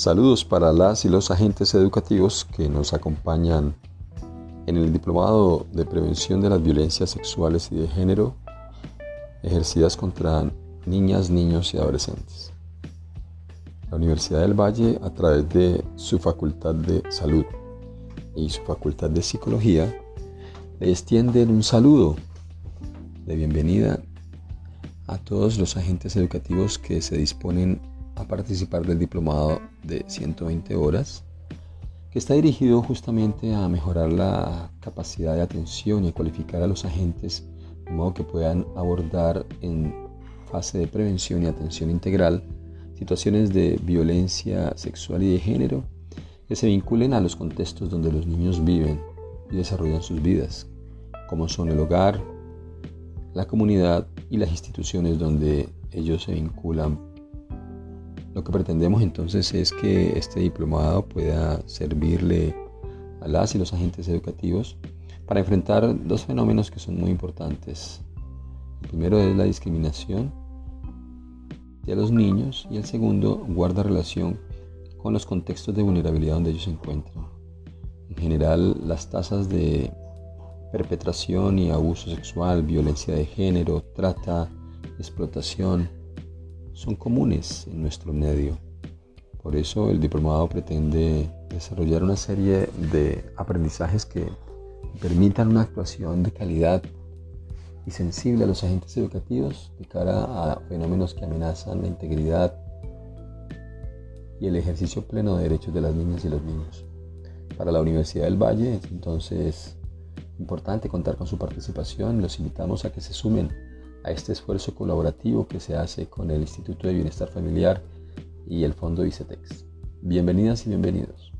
Saludos para las y los agentes educativos que nos acompañan en el Diplomado de Prevención de las Violencias Sexuales y de Género ejercidas contra niñas, niños y adolescentes. La Universidad del Valle, a través de su Facultad de Salud y su Facultad de Psicología, le extienden un saludo de bienvenida a todos los agentes educativos que se disponen a participar del diplomado de 120 horas, que está dirigido justamente a mejorar la capacidad de atención y cualificar a los agentes de modo que puedan abordar en fase de prevención y atención integral situaciones de violencia sexual y de género que se vinculen a los contextos donde los niños viven y desarrollan sus vidas, como son el hogar, la comunidad y las instituciones donde ellos se vinculan lo que pretendemos entonces es que este diplomado pueda servirle a las y los agentes educativos para enfrentar dos fenómenos que son muy importantes. El primero es la discriminación de los niños y el segundo guarda relación con los contextos de vulnerabilidad donde ellos se encuentran. En general, las tasas de perpetración y abuso sexual, violencia de género, trata, explotación, son comunes en nuestro medio. Por eso el diplomado pretende desarrollar una serie de aprendizajes que permitan una actuación de calidad y sensible a los agentes educativos de cara a fenómenos que amenazan la integridad y el ejercicio pleno de derechos de las niñas y los niños. Para la Universidad del Valle es entonces importante contar con su participación. Los invitamos a que se sumen a este esfuerzo colaborativo que se hace con el Instituto de Bienestar Familiar y el Fondo ICETEX. Bienvenidas y bienvenidos.